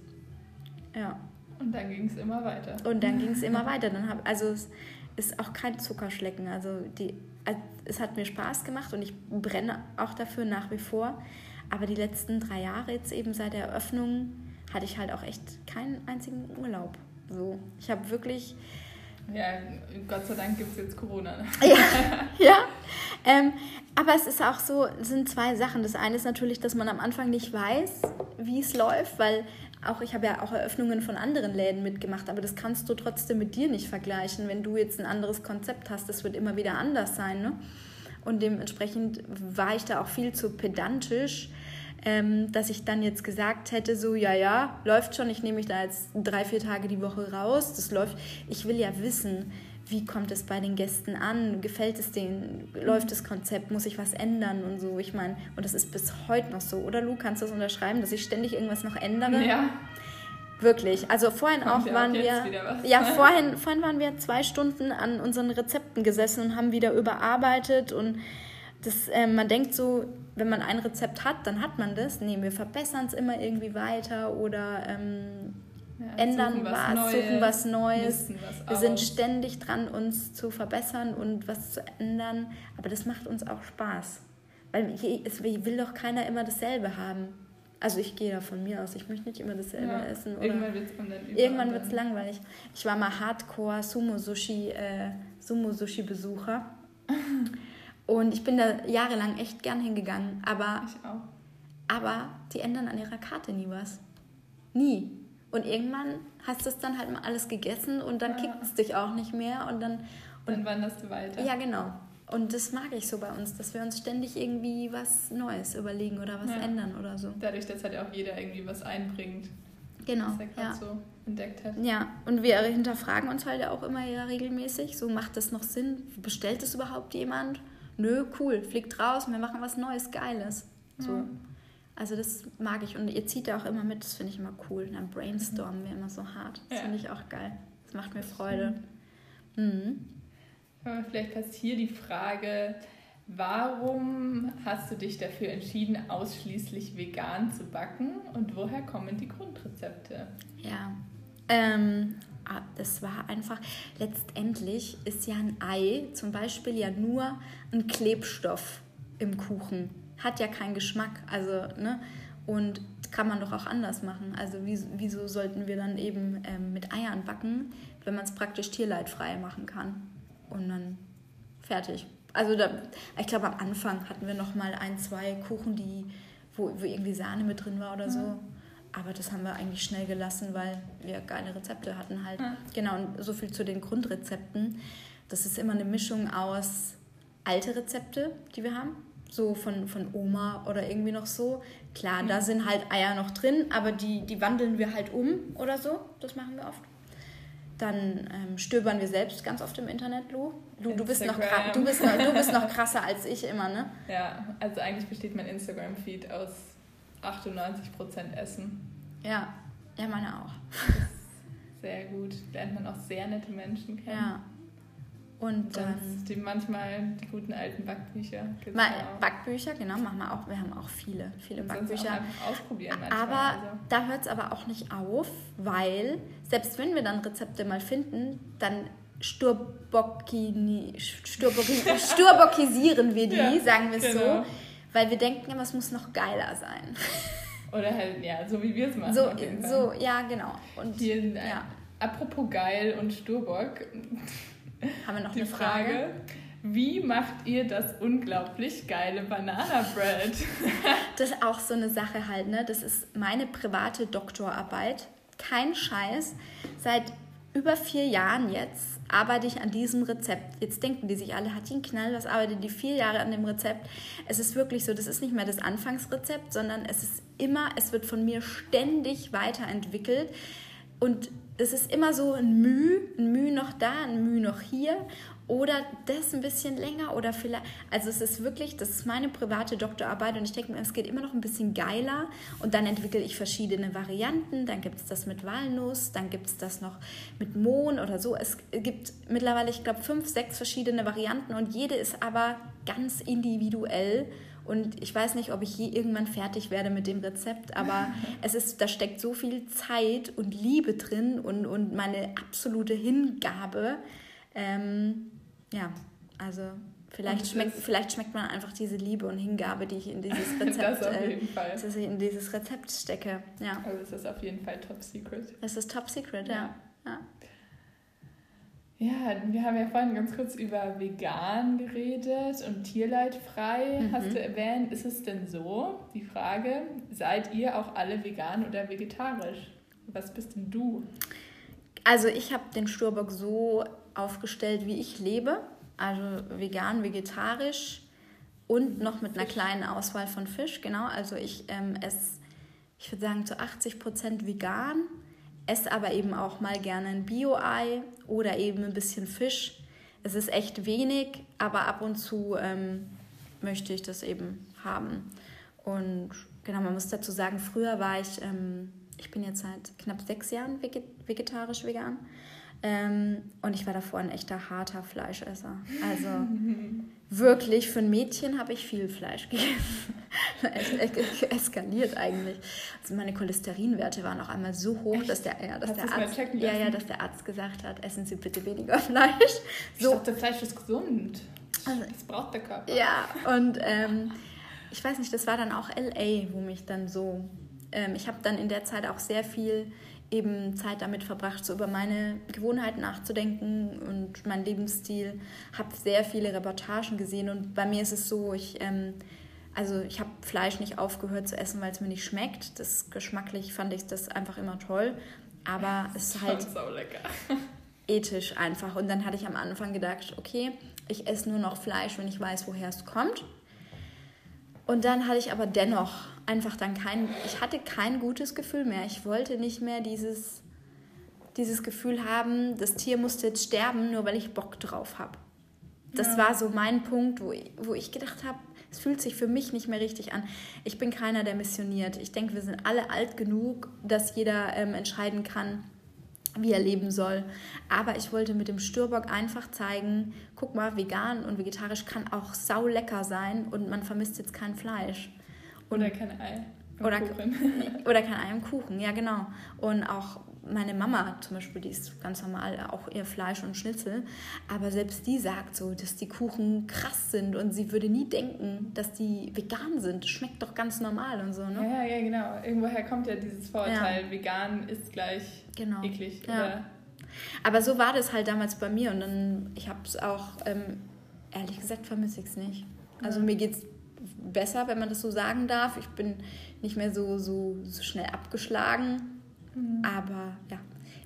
Ja. Und dann ging es immer weiter. Und dann ging es immer weiter. Dann hab, also es ist auch kein Zuckerschlecken. Also die, also es hat mir Spaß gemacht und ich brenne auch dafür nach wie vor. Aber die letzten drei Jahre jetzt eben seit der Eröffnung hatte ich halt auch echt keinen einzigen Urlaub. So, ich habe wirklich. Ja, Gott sei Dank gibt es jetzt Corona. Ne? Ja, ja. Ähm, aber es ist auch so, es sind zwei Sachen. Das eine ist natürlich, dass man am Anfang nicht weiß, wie es läuft, weil auch ich habe ja auch Eröffnungen von anderen Läden mitgemacht, aber das kannst du trotzdem mit dir nicht vergleichen, wenn du jetzt ein anderes Konzept hast. Das wird immer wieder anders sein. Ne? Und dementsprechend war ich da auch viel zu pedantisch, ähm, dass ich dann jetzt gesagt hätte, so ja, ja, läuft schon, ich nehme mich da jetzt drei, vier Tage die Woche raus, das läuft. Ich will ja wissen, wie kommt es bei den Gästen an? Gefällt es denen? Läuft das Konzept? Muss ich was ändern und so? Ich meine, und das ist bis heute noch so, oder Lu, kannst du das unterschreiben, dass ich ständig irgendwas noch ändere? Ja. Wirklich. Also vorhin Kommt auch waren auch wir. Ja, vorhin, vorhin waren wir zwei Stunden an unseren Rezepten gesessen und haben wieder überarbeitet und das, äh, man denkt so, wenn man ein Rezept hat, dann hat man das. Nee, wir verbessern es immer irgendwie weiter oder ähm, ja, ändern was, was Neues, suchen was Neues. Was wir sind ständig dran, uns zu verbessern und was zu ändern. Aber das macht uns auch Spaß. Weil es will doch keiner immer dasselbe haben. Also ich gehe da von mir aus, ich möchte nicht immer dasselbe ja, essen. Oder irgendwann wird es Irgendwann wird es langweilig. Ich war mal Hardcore Sumo-Sushi äh, Sumo -Sushi Besucher. und ich bin da jahrelang echt gern hingegangen. Aber, ich auch. aber die ändern an ihrer Karte nie was. Nie. Und irgendwann hast du es dann halt mal alles gegessen und dann ja. kickt es dich auch nicht mehr und dann. Und, dann wanderst du weiter. Ja, genau. Und das mag ich so bei uns, dass wir uns ständig irgendwie was Neues überlegen oder was ja. ändern oder so. Dadurch, dass halt auch jeder irgendwie was einbringt. Genau. Was er ja. so entdeckt hat. Ja, und wir hinterfragen uns halt auch immer ja regelmäßig. So, macht das noch Sinn? Bestellt es überhaupt jemand? Nö, cool, fliegt raus, wir machen was Neues, Geiles. So. Ja. Also das mag ich und ihr zieht da auch immer mit, das finde ich immer cool. Dann brainstormen wir immer so hart. Das ja. finde ich auch geil. Das macht mir Freude. Mhm. Vielleicht passt hier die Frage, warum hast du dich dafür entschieden, ausschließlich vegan zu backen und woher kommen die Grundrezepte? Ja, ähm, ah, das war einfach, letztendlich ist ja ein Ei zum Beispiel ja nur ein Klebstoff im Kuchen hat ja keinen Geschmack. Also, ne? Und kann man doch auch anders machen. Also wieso sollten wir dann eben ähm, mit Eiern backen, wenn man es praktisch tierleidfrei machen kann? Und dann fertig. Also da, ich glaube, am Anfang hatten wir noch mal ein, zwei Kuchen, die, wo, wo irgendwie Sahne mit drin war oder so. Mhm. Aber das haben wir eigentlich schnell gelassen, weil wir geile Rezepte hatten halt. Mhm. Genau, und so viel zu den Grundrezepten. Das ist immer eine Mischung aus alte Rezepte, die wir haben, so von, von Oma oder irgendwie noch so. Klar, mhm. da sind halt Eier noch drin, aber die, die wandeln wir halt um oder so. Das machen wir oft. Dann ähm, stöbern wir selbst ganz oft im Internet, Lu. Lu du, bist noch, du, bist noch, du bist noch krasser als ich immer, ne? Ja, also eigentlich besteht mein Instagram-Feed aus 98% Essen. Ja, ja, meine auch. sehr gut. Lernt man auch sehr nette Menschen kennen. Ja. Und dann. Die manchmal die guten alten Backbücher. Mal, Backbücher, genau, machen wir auch. Wir haben auch viele, viele und Backbücher. Auch ausprobieren manchmal, aber also. da hört es aber auch nicht auf, weil selbst wenn wir dann Rezepte mal finden, dann sturbockisieren wir die, ja, sagen wir es genau. so, weil wir denken immer, es muss noch geiler sein. Oder halt, ja, so wie wir es machen. So, so, ja, genau. Und, Hier, ja. Apropos geil und Sturbock. Haben wir noch Die eine Frage? Frage? Wie macht ihr das unglaublich geile Banana Bread? das ist auch so eine Sache halt, ne? Das ist meine private Doktorarbeit. Kein Scheiß. Seit über vier Jahren jetzt arbeite ich an diesem Rezept. Jetzt denken die sich alle, hat die einen Knall, was arbeitet die vier Jahre an dem Rezept? Es ist wirklich so, das ist nicht mehr das Anfangsrezept, sondern es ist immer, es wird von mir ständig weiterentwickelt. Und es ist immer so ein Müh, ein Müh noch da, ein Müh noch hier oder das ein bisschen länger oder vielleicht, also es ist wirklich, das ist meine private Doktorarbeit und ich denke mir, es geht immer noch ein bisschen geiler und dann entwickle ich verschiedene Varianten, dann gibt es das mit Walnuss, dann gibt es das noch mit Mohn oder so. Es gibt mittlerweile, ich glaube, fünf, sechs verschiedene Varianten und jede ist aber ganz individuell und ich weiß nicht, ob ich je irgendwann fertig werde mit dem Rezept, aber es ist, da steckt so viel Zeit und Liebe drin und, und meine absolute Hingabe. Ähm, ja, also vielleicht schmeckt, vielleicht schmeckt man einfach diese Liebe und Hingabe, die ich in dieses Rezept, das auf jeden äh, Fall. Dass ich in dieses Rezept stecke. Ja. Also es ist auf jeden Fall top secret. Es ist top secret, ja. ja. ja. Ja, wir haben ja vorhin ganz kurz über vegan geredet und tierleidfrei mhm. hast du erwähnt. Ist es denn so, die Frage, seid ihr auch alle vegan oder vegetarisch? Was bist denn du? Also ich habe den Sturbock so aufgestellt, wie ich lebe. Also vegan, vegetarisch und noch mit einer kleinen Auswahl von Fisch. Genau, also ich ähm, esse, ich würde sagen, zu 80 Prozent vegan, esse aber eben auch mal gerne ein Bio-Ei oder eben ein bisschen Fisch. Es ist echt wenig, aber ab und zu ähm, möchte ich das eben haben. Und genau, man muss dazu sagen, früher war ich, ähm, ich bin jetzt seit knapp sechs Jahren vegetarisch vegan. Ähm, und ich war davor ein echter harter Fleischesser. Also wirklich, für ein Mädchen habe ich viel Fleisch gegessen. es eskaliert eigentlich. Also meine Cholesterinwerte waren auch einmal so hoch, Echt? dass der, ja, dass der Arzt, ja, ja, dass der Arzt gesagt hat, essen Sie bitte weniger Fleisch. So. Ich dachte, Fleisch ist gesund. Also, das braucht der Körper. Ja, und ähm, ich weiß nicht, das war dann auch LA, wo mich dann so... Ähm, ich habe dann in der Zeit auch sehr viel eben Zeit damit verbracht, so über meine Gewohnheiten nachzudenken und meinen Lebensstil. Habe sehr viele Reportagen gesehen und bei mir ist es so, ich, ähm, also ich habe Fleisch nicht aufgehört zu essen, weil es mir nicht schmeckt. Das geschmacklich fand ich das einfach immer toll, aber es ist halt ethisch einfach. Und dann hatte ich am Anfang gedacht, okay, ich esse nur noch Fleisch, wenn ich weiß, woher es kommt. Und dann hatte ich aber dennoch einfach dann kein, ich hatte kein gutes Gefühl mehr. Ich wollte nicht mehr dieses, dieses Gefühl haben, das Tier musste jetzt sterben, nur weil ich Bock drauf habe. Das ja. war so mein Punkt, wo ich, wo ich gedacht habe, es fühlt sich für mich nicht mehr richtig an. Ich bin keiner, der missioniert. Ich denke, wir sind alle alt genug, dass jeder ähm, entscheiden kann, wie er leben soll. Aber ich wollte mit dem Stürbock einfach zeigen, guck mal, vegan und vegetarisch kann auch sau lecker sein und man vermisst jetzt kein Fleisch. Und, oder kein Ei. Oder, oder kein Ei im Kuchen, ja genau. Und auch meine Mama zum Beispiel, die ist ganz normal auch ihr Fleisch und Schnitzel, aber selbst die sagt so, dass die Kuchen krass sind und sie würde nie denken, dass die vegan sind. Schmeckt doch ganz normal und so, ne? Ja, ja, genau. Irgendwoher kommt ja dieses Vorurteil, ja. vegan ist gleich genau. eklig. Ja. Oder? Aber so war das halt damals bei mir und dann, ich habe es auch, ähm, ehrlich gesagt, vermisse ich es nicht. Also ja. mir geht es besser, wenn man das so sagen darf. Ich bin nicht mehr so, so, so schnell abgeschlagen. Mhm. Aber ja,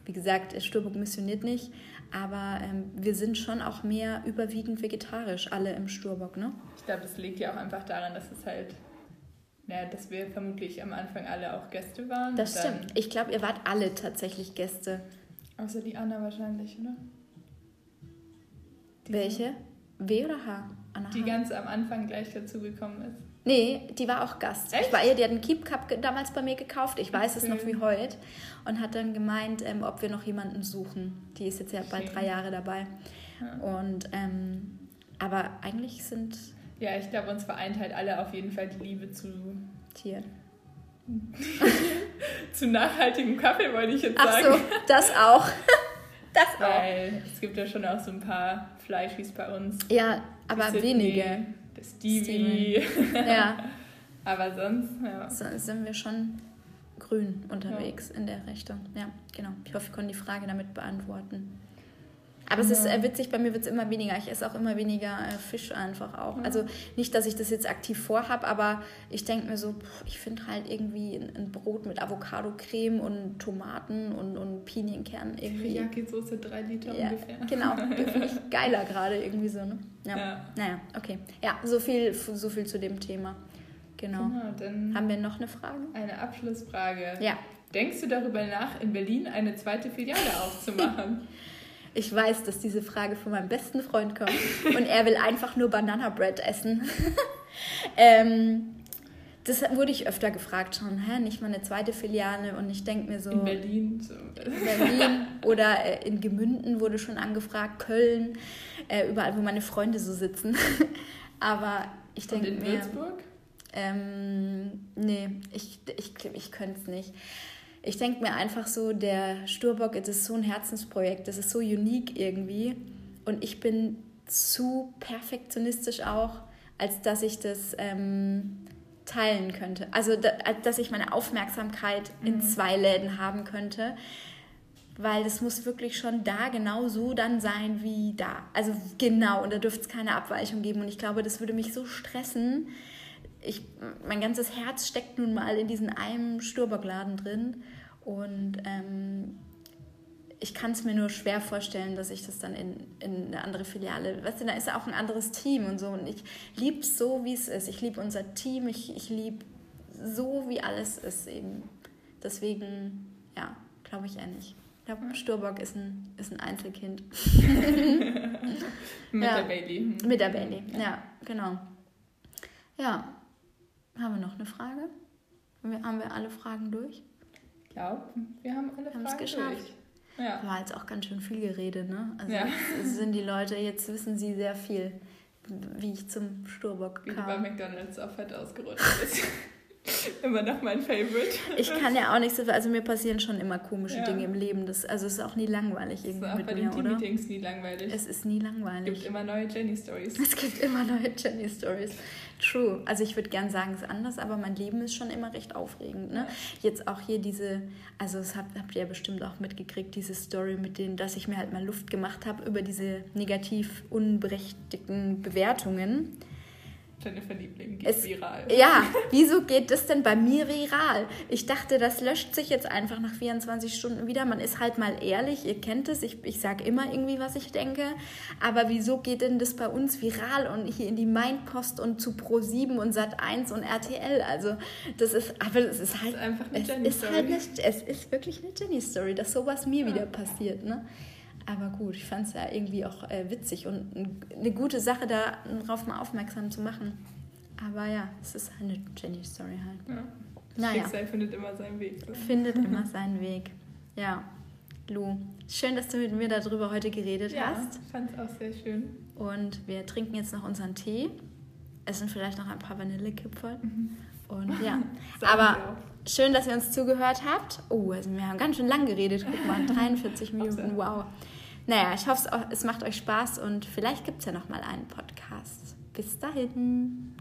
wie gesagt, Stürburg missioniert nicht. Aber ähm, wir sind schon auch mehr überwiegend vegetarisch, alle im Sturbock, ne? Ich glaube, das liegt ja auch einfach daran, dass es halt, naja, dass wir vermutlich am Anfang alle auch Gäste waren. Das stimmt. Ich glaube, ihr wart alle tatsächlich Gäste. Außer die Anna wahrscheinlich, oder? Die Welche? W oder H? Anna die H. ganz am Anfang gleich dazugekommen ist. Nee, die war auch Gast. Echt? Ich war ihr, die hat einen Keep Cup damals bei mir gekauft. Ich weiß okay. es noch wie heute. Und hat dann gemeint, ähm, ob wir noch jemanden suchen. Die ist jetzt ja bald drei Jahre dabei. Ja. Und ähm, aber eigentlich sind. Ja, ich glaube, uns vereint halt alle auf jeden Fall die Liebe zu Tieren. zu nachhaltigem Kaffee wollte ich jetzt sagen. Ach so, das auch. das auch. Weil es gibt ja schon auch so ein paar Fleischis bei uns. Ja, aber wenige. Stevie. Ja. Aber sonst, ja. So sind wir schon grün unterwegs ja. in der Richtung. Ja, genau. Ich hoffe, ich konnte die Frage damit beantworten. Aber es ist äh, witzig, bei mir wird es immer weniger. Ich esse auch immer weniger äh, Fisch einfach auch. Ja. Also nicht, dass ich das jetzt aktiv vorhabe, aber ich denke mir so, pff, ich finde halt irgendwie ein, ein, Brot mit Avocado-Creme und Tomaten und, und Pinienkernen irgendwie. Teriyaki-Soße, drei Liter ja, ungefähr. Genau, finde ich geiler gerade irgendwie so. Ne? Ja. ja. Naja, okay. Ja, so viel, so viel zu dem Thema. Genau. genau dann Haben wir noch eine Frage? Eine Abschlussfrage. Ja. Denkst du darüber nach, in Berlin eine zweite Filiale aufzumachen? Ich weiß, dass diese Frage von meinem besten Freund kommt und er will einfach nur Banana Bread essen. ähm, das wurde ich öfter gefragt schon, hä, nicht mal eine zweite Filiale und ich denke mir so. In Berlin. So. In Berlin oder äh, in Gemünden wurde schon angefragt, Köln, äh, überall, wo meine Freunde so sitzen. Aber ich denke mir. In Würzburg? Ähm, nee, ich, ich, ich könnte es nicht ich denke mir einfach so, der Sturbock, es ist so ein Herzensprojekt, das ist so unique irgendwie. Und ich bin zu perfektionistisch auch, als dass ich das ähm, teilen könnte. Also, da, dass ich meine Aufmerksamkeit in mhm. zwei Läden haben könnte. Weil das muss wirklich schon da genau so dann sein wie da. Also genau, und da dürfte es keine Abweichung geben. Und ich glaube, das würde mich so stressen, ich, mein ganzes Herz steckt nun mal in diesem einen Sturbergladen drin und ähm, ich kann es mir nur schwer vorstellen, dass ich das dann in, in eine andere Filiale, weißt du, da ist ja auch ein anderes Team und so und ich liebe es so, wie es ist. Ich liebe unser Team, ich, ich liebe so, wie alles ist eben. Deswegen, ja, glaube ich eher nicht. Ich glaube, Sturbock ist ein, ist ein Einzelkind. Mit ja. der Bailey. Mit der Bailey, ja, genau. Ja, haben wir noch eine Frage? Haben wir alle Fragen durch? Ich glaube, wir haben alle Fragen es geschafft. durch. Ja. War jetzt auch ganz schön viel geredet, ne? Also ja. sind die Leute, jetzt wissen sie sehr viel, wie ich zum Sturbock kam. Wie du bei McDonalds auf Fett ausgerutscht bist. immer noch mein Favorite. Ich kann ja auch nicht so, also mir passieren schon immer komische ja. Dinge im Leben. Das, also es ist auch nie langweilig irgendwie ist auch bei den Team-Meetings nie langweilig. Es ist nie langweilig. Es gibt immer neue Jenny-Stories. Es gibt immer neue Jenny-Stories. True. Also ich würde gern sagen, es ist anders, aber mein Leben ist schon immer recht aufregend. Ne? Jetzt auch hier diese, also das habt, habt ihr ja bestimmt auch mitgekriegt, diese Story mit denen, dass ich mir halt mal Luft gemacht habe über diese negativ unberechtigten Bewertungen Jennifer-Liebling geht es, viral. Ja, wieso geht das denn bei mir viral? Ich dachte, das löscht sich jetzt einfach nach 24 Stunden wieder. Man ist halt mal ehrlich, ihr kennt es, ich, ich sage immer irgendwie, was ich denke. Aber wieso geht denn das bei uns viral und hier in die Mindpost und zu Pro7 und Sat1 und RTL? Also, das ist, aber es ist halt. Das ist einfach eine es ist halt Es ist wirklich eine Jenny-Story, dass sowas mir ja. wieder passiert, ne? Aber gut, ich fand es ja irgendwie auch äh, witzig und eine gute Sache, darauf mal aufmerksam zu machen. Aber ja, es ist eine Jenny-Story halt. Ja. Naja. Schicksal findet immer seinen Weg. Oder? Findet immer seinen Weg. Ja. Lu, schön, dass du mit mir darüber heute geredet ja, hast. Ich fand es auch sehr schön. Und wir trinken jetzt noch unseren Tee, essen vielleicht noch ein paar Vanillekipferl. Mhm. Und ja, aber schön, dass ihr uns zugehört habt. Oh, also wir haben ganz schön lang geredet. Guck mal, 43 Minuten, wow. Naja, ich hoffe, es macht euch Spaß und vielleicht gibt es ja noch mal einen Podcast. Bis dahin.